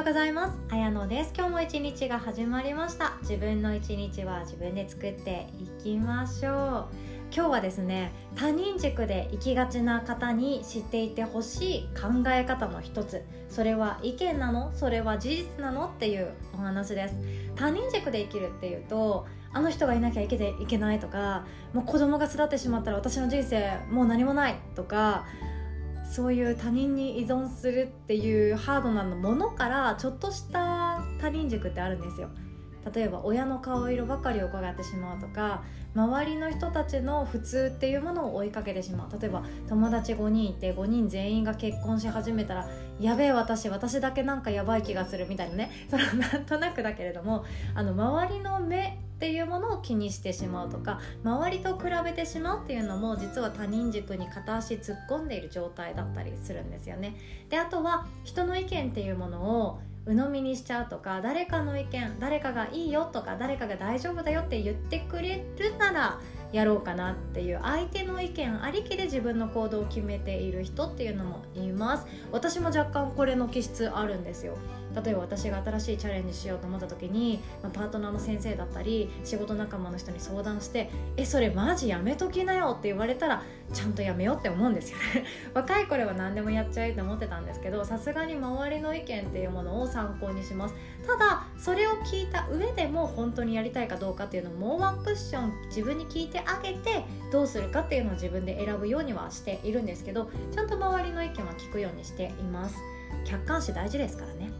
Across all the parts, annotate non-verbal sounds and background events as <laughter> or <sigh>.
ようございます。あやのです。今日も一日が始まりました。自分の一日は自分で作っていきましょう。今日はですね他人軸で生きがちな方に知っていてほしい考え方の一つ。それは意見なの？それは事実なの？っていうお話です。他人軸で生きるっていうとあの人がいなきゃいけいけないとかもう子供が育ってしまったら私の人生もう何もないとかそういう他人に依存するっていうハードなものからちょっとした他人軸ってあるんですよ。例えば親の顔色ばかりを伺ってしまうとか周りの人たちの普通っていうものを追いかけてしまう例えば友達5人いて5人全員が結婚し始めたらやべえ私私だけなんかやばい気がするみたいなね <laughs> そのなんとなくだけれどもあの周りの目っていうものを気にしてしまうとか周りと比べてしまうっていうのも実は他人軸に片足突っ込んでいる状態だったりするんですよね。であとは人の意見っていうものを鵜呑みにしちゃうとか誰かの意見誰かがいいよとか誰かが大丈夫だよって言ってくれるならやろうかなっていう相手の意見ありきで自分の行動を決めている人っていうのもいます。私も若干これの気質あるんですよ。例えば私が新しいチャレンジしようと思った時に、まあ、パートナーの先生だったり仕事仲間の人に相談して「えそれマジやめときなよ」って言われたらちゃんとやめようって思うんですよ。ね <laughs> 若い頃は何でもやっちゃえって思ってたんですけどさすがに周りの意見っていうものを参考にします。ただそれを聞いた上でも本当にやりたいかどうかっていうのをもうワンクッション自分に聞いてあげてどうするかっていうのを自分で選ぶようにはしているんですけどちゃんと周りの意見は聞くようにしています。客観視大事ですからね。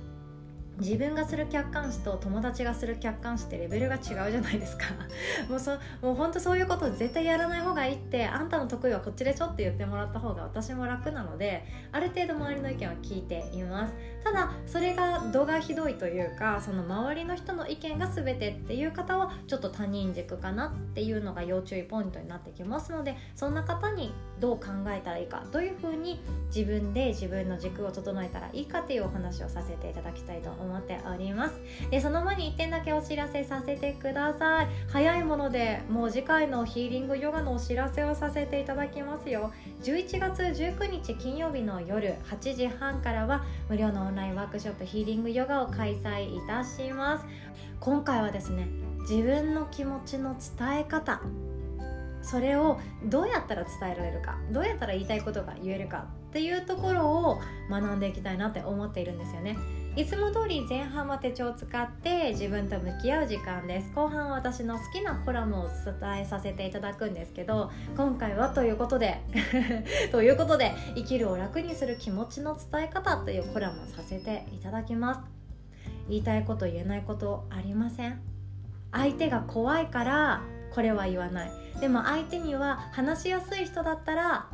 自分がする客観視と友達がする客観視ってレベルが違うじゃないですか。<laughs> もうそもう本当そういうこと絶対やらない方がいいってあんたの得意はこっちでしょって言ってもらった方が私も楽なのである程度周りの意見は聞いています。ただそれが度がひどいというかその周りの人の意見が全てっていう方はちょっと他人軸かなっていうのが要注意ポイントになってきますのでそんな方にどう考えたらいいかどういうふうに自分で自分の軸を整えたらいいかっていうお話をさせていただきたいと思っております。でその前に1点だけお知らせさせてください。早いものでもう次回のヒーリングヨガのお知らせをさせていただきますよ。11月19日金曜日の夜8時半からは無料のオンラインワークショップヒーリングヨガを開催いたします。今回はですね自分の気持ちの伝え方それをどうやったら伝えられるかどうやったら言いたいことが言えるかっていうところを学んでいきたいなって思っているんですよね。いつも通り前半は手帳を使って自分と向き合う時間です。後半は私の好きなコラムをお伝えさせていただくんですけど今回はということで <laughs> ということで生きるを楽にする気持ちの伝え方というコラムをさせていただきます。言いたいこと言えないことありません？相手が怖いからこれは言わない。でも相手には話しやすい人だったら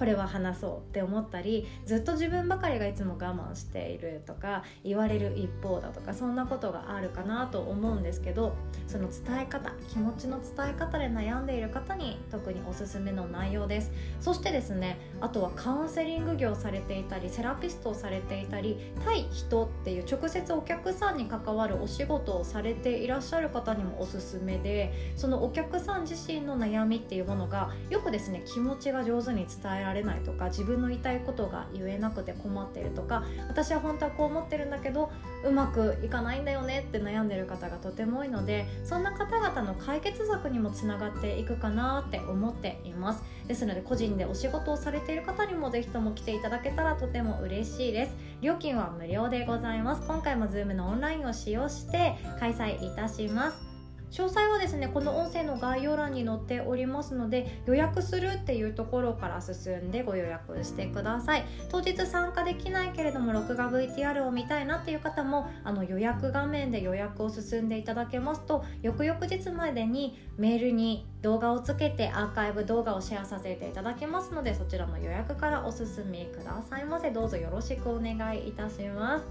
これは話そうって思ったりずっと自分ばかりがいつも我慢しているとか言われる一方だとかそんなことがあるかなと思うんですけどその伝え方気持ちの伝え方で悩んでいる方に特におすすめの内容です。そしてですねあとはカウンセリング業されていたりセラピストをされていたり対人っていう直接お客さんに関わるお仕事をされていらっしゃる方にもおすすめでそのお客さん自身の悩みっていうものがよくですね気持ちが上手に伝えられられないとか自分の言いたいことが言えなくて困ってるとか私は本当はこう思ってるんだけどうまくいかないんだよねって悩んでる方がとても多いのでそんな方々の解決策にもつながっていくかなって思っています。ですので個人でお仕事をされている方にもぜひとも来ていただけたらとても嬉しいです。料金は無料でございます。今回も Zoom のオンラインを使用して開催いたします。詳細はですねこの音声の概要欄に載っておりますので予約するっていうところから進んでご予約してください。当日参加できないけれども録画 VTR を見たいなっていう方もあの予約画面で予約を進んでいただけますと翌々日までにメールに動画をつけてアーカイブ動画をシェアさせていただきますのでそちらの予約からお進みくださいませ。どうぞよろしくお願いいたします。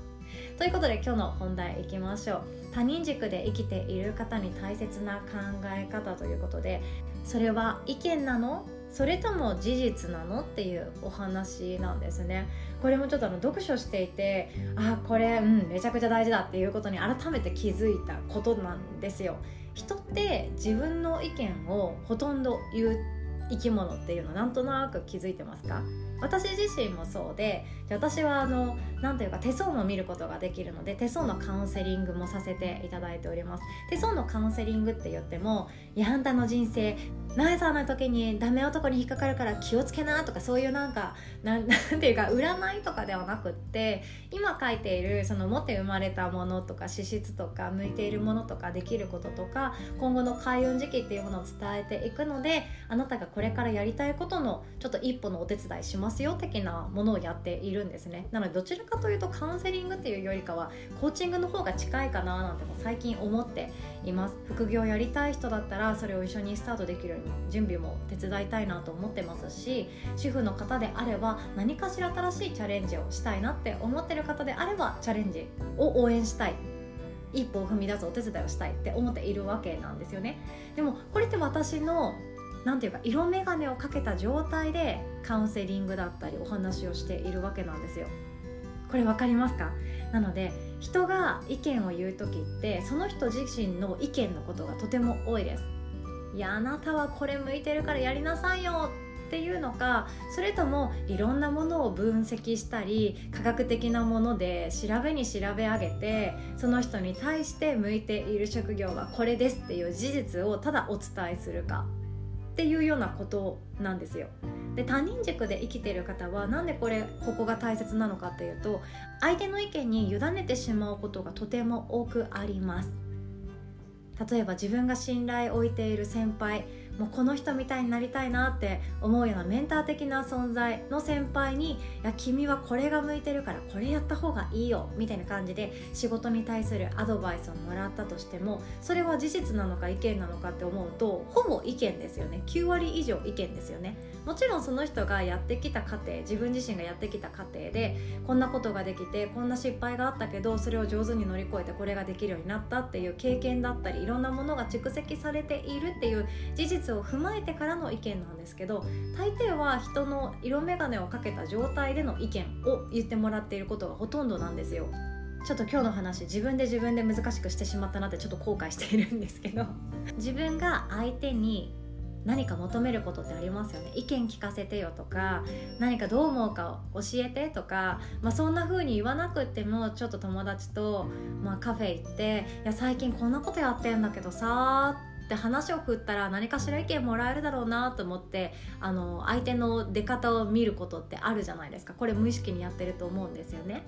ということで今日の本題いきましょう。他人軸で生きている方に大切な考え方ということでそれは意見なの？それとも事実なの？っていうお話なんですね。これもちょっとあの読書していてあこれうんめちゃくちゃ大事だっていうことに改めて気づいたことなんですよ。人って自分の意見をほとんど言っ生き物っていうのなんとなく気づいてますか？私自身もそうで私はあの何というか手相も見ることができるので手相のカウンセリングもさせていただいております。手相のカウンセリングって言っても「いやあんたの人生ナイさんの時にダメ男に引っかかるから気をつけな」とかそういうなんか <laughs> なんていうか占いとかではなくって今書いているその持って生まれたものとか資質とか向いているものとかできることとか今後の開運時期っていうものを伝えていくのであなたがこれからやりたいことのちょっと一歩のお手伝いしますますよ的なものをやっているんですね。なのでどちらかというとカウンセリングっていうよりかはコーチングの方が近いかななんても最近思っています。副業やりたい人だったらそれを一緒にスタートできるように準備も手伝いたいなと思ってますし主婦の方であれば何かしら新しいチャレンジをしたいなって思ってる方であればチャレンジを応援したい。一歩を踏み出すお手伝いをしたいって思っているわけなんですよね。でもこれって私の何ていうか色眼鏡をかけた状態でカウンセリングだったりお話をしているわけなんですよ。これ分かりますか？なので人が意見を言う時ってその人自身の意見のことがとても多いですいやあなたはこれ向いてるからやりなさいよっていうのかそれともいろんなものを分析したり科学的なもので調べに調べ上げてその人に対して向いている職業はこれですっていう事実をただお伝えするか。っていうようなことなんですよ。で他人軸で生きてる方はなんでこれここが大切なのかっていうと相手の意見に委ねてしまうことがとても多くあります。例えば自分が信頼を置いている先輩もうこの人みたいになりたいなって思うようなメンター的な存在の先輩に「いや君はこれが向いてるからこれやった方がいいよ」みたいな感じで仕事に対するアドバイスをもらったとしてもそれは事実なのか意見なのかって思うとほぼ意見ですよね。9割以上意見ですよね。もちろんその人がやってきた過程自分自身がやってきた過程でこんなことができてこんな失敗があったけどそれを上手に乗り越えてこれができるようになったっていう経験だったりいろんなものが蓄積されているっていう事実を踏まえてからの意見なんですけど大抵は人の色眼鏡をかけた状態での意見を言ってもらっていることがほとんどなんですよ。ちょっと今日の話自分で自分で難しくしてしまったなってちょっと後悔しているんですけど <laughs> 自分が相手に何か求めることってありますよね意見聞かせてよとか何かどう思うか教えてとか、まあ、そんな風に言わなくてもちょっと友達と、まあ、カフェ行って「いや最近こんなことやってんだけどさ」で話を振ったら何かしら意見もらえるだろうなと思ってあの相手の出方を見ることってあるじゃないですか。これ無意識にやってると思うんですよね。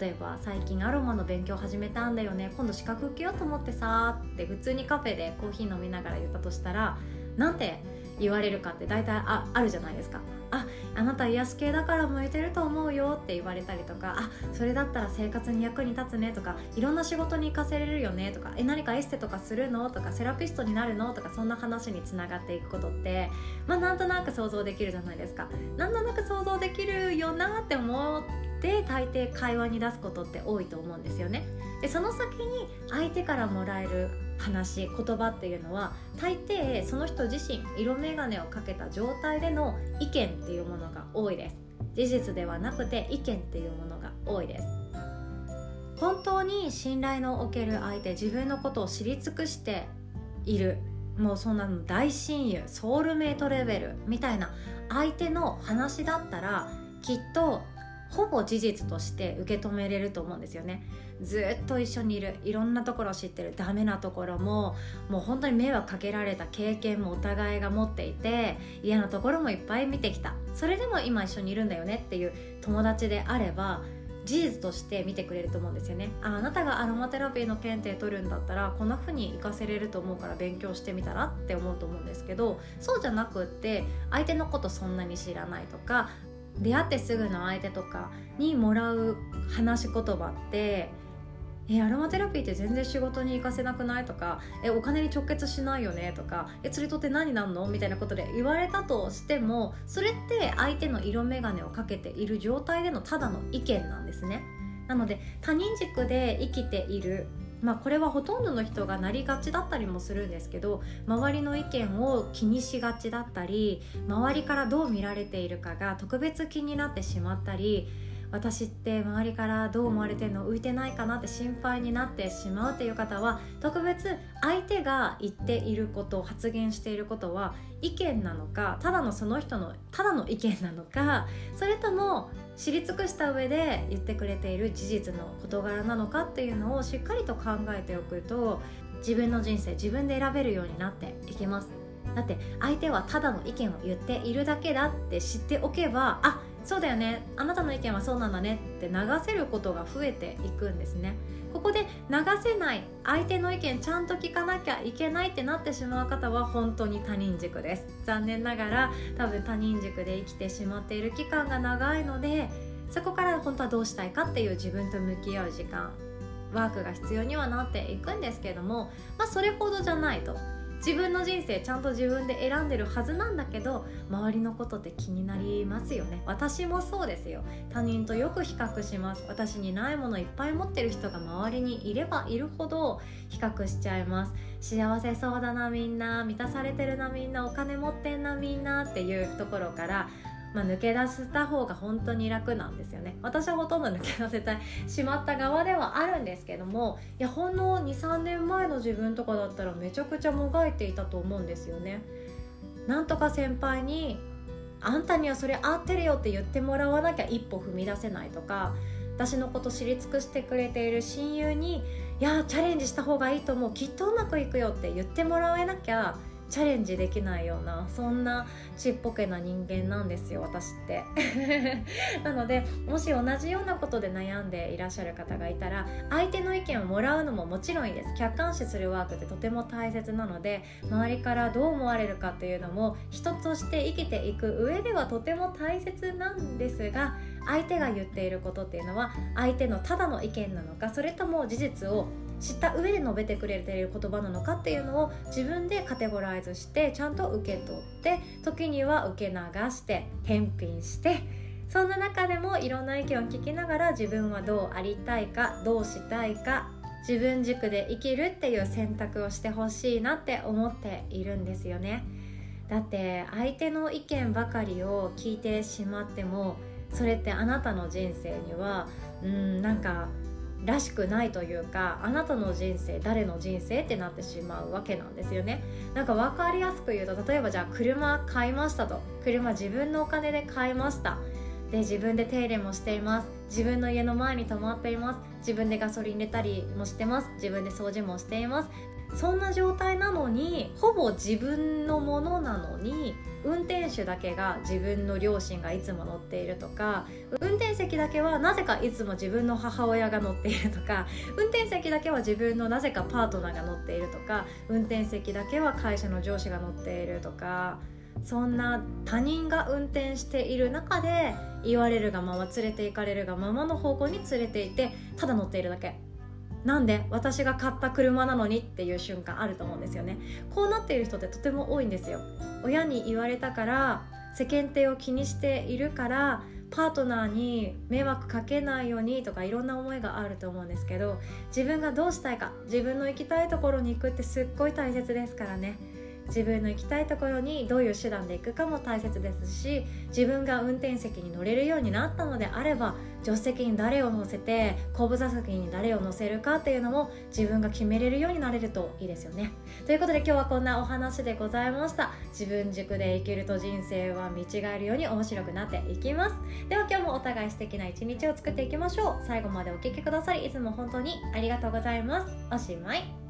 例えば最近アロマの勉強始めたんだよね。今度資格受けようと思ってさって普通にカフェでコーヒー飲みながら言ったとしたらなんて言われるかって大体ああるじゃないですか。ああなた癒し系だから向いてると思うよって言われたりとかあそれだったら生活に役に立つねとかいろんな仕事に生かせれるよねとかえ何かエステとかするのとかセラピストになるのとかそんな話につながっていくことってまあなんとなく想像できるじゃないですか。なんとなく想像できるよなって思って大抵会話に出すことって多いと思うんですよね。でその先に相手からもらえる話言葉っていうのは大抵その人自身色眼鏡をかけた状態での意見っていうものが多いです。事実ではなくて意見っていうものが多いです。本当に信頼のおける相手自分のことを知り尽くしている。もうそんなの大親友ソウルメイトレベルみたいな相手の話だったらきっとほぼ事実として受け止めれると思うんですよね。ずっと一緒にいる。いろんなところを知ってる。ダメなところももう本当に迷惑かけられた経験もお互いが持っていて嫌なところもいっぱい見てきた。それでも今一緒にいるんだよねっていう友達であれば事実として見てくれると思うんですよね。ああなたがアロマテラピーの検定取るんだったらこんな風に活かせれると思うから勉強してみたらって思うと思うんですけどそうじゃなくって相手のことそんなに知らないとか出会ってすぐの相手とかにもらう話し言葉ってえアロマテラピーって全然仕事に行かせなくないとかえお金に直結しないよねとかえ釣りとって何なんの？みたいなことで言われたとしてもそれって相手の色眼鏡をかけている状態でのただの意見なんですね。なので他人軸で生きているまあ、これはほとんどの人がなりがちだったりもするんですけど周りの意見を気にしがちだったり周りからどう見られているかが特別気になってしまったり私って周りからどう思われてんの？浮いてないかなって心配になってしまうっていう方は特別相手が言っていること発言していることは意見なのかただのその人のただの意見なのかそれとも知り尽くした上で言ってくれている事実の事柄なのかっていうのをしっかりと考えておくと自分の人生自分で選べるようになっていきます。だって相手はただの意見を言っているだけだって知っておけばあそうだよね。あなたの意見はそうなんだねって流せることが増えていくんですね。ここで流せない相手の意見ちゃんと聞かなきゃいけないってなってしまう方は本当に他人軸です。残念ながら多分他人軸で生きてしまっている期間が長いのでそこから本当はどうしたいかっていう自分と向き合う時間ワークが必要にはなっていくんですけれども、まあ、それほどじゃないと。自分の人生ちゃんと自分で選んでるはずなんだけど周りのことって気になりますよね。私もそうですよ。他人とよく比較します。私にないものいっぱい持ってる人が周りにいればいるほど比較しちゃいます。幸せそうだなみんな満たされてるなみんなお金持ってんなみんなっていうところからまあ、抜け出した方が本当に楽なんですよね。私はほとんど抜け出せてしまった側ではあるんですけどもいやほんの23年前の自分とかだったらめちゃくちゃもがいていたと思うんですよね。なんとか先輩にあんたにはそれ合ってるよって言ってもらわなきゃ一歩踏み出せないとか私のこと知り尽くしてくれている親友に「いやチャレンジした方がいいと思う。きっとうまくいくよ」って言ってもらえなきゃチャレンジできないようなそんなちっぽけな人間なんですよ私って。<laughs> なのでもし同じようなことで悩んでいらっしゃる方がいたら相手の意見をもらうのももちろんいいです。客観視するワークってとても大切なので周りからどう思われるかっていうのも人として生きていく上ではとても大切なんですが相手が言っていることっていうのは相手のただの意見なのかそれとも事実を知った上で述べてくれている言葉なのかっていうのを自分でカテゴライズしてちゃんと受け取って時には受け流して返品してそんな中でもいろんな意見を聞きながら自分はどうありたいかどうしたいか自分軸で生きるっていう選択をしてほしいなって思っているんですよね。だって相手の意見ばかりを聞いてしまってもそれってあなたの人生にはうんなんからしくないというかあなたの人生誰の人生ってなってしまうわけなんですよね。なんか分かりやすく言うと例えばじゃあ車買いましたと。車自分のお金で買いました。で自分で手入れもしています。自分の家の前に泊まっています。自分でガソリン入れたりもしてます。自分で掃除もしています。そんな状態なのにほぼ自分のものなのに運転手だけが自分の両親がいつも乗っているとか運転席だけはなぜかいつも自分の母親が乗っているとか運転席だけは自分のなぜかパートナーが乗っているとか運転席だけは会社の上司が乗っているとかそんな他人が運転している中で言われるがまま連れて行かれるがままの方向に連れていてただ乗っているだけ。なんで私が買った車なのにっていう瞬間あると思うんですよね。こうなっている人ってとても多いんですよ。親に言われたから世間体を気にしているからパートナーに迷惑かけないようにとかいろんな思いがあると思うんですけど自分がどうしたいか自分の行きたいところに行くってすっごい大切ですからね。自分の行きたいところにどういう手段で行くかも大切ですし自分が運転席に乗れるようになったのであれば助手席に誰を乗せて後部座席に誰を乗せるかっていうのも自分が決めれるようになれるといいですよね。ということで今日はこんなお話でございました。自分軸で生きると人生は見違えるように面白くなっていきます。では今日もお互い素敵な一日を作っていきましょう。最後までお聴きくださりいつも本当にありがとうございます。おしまい。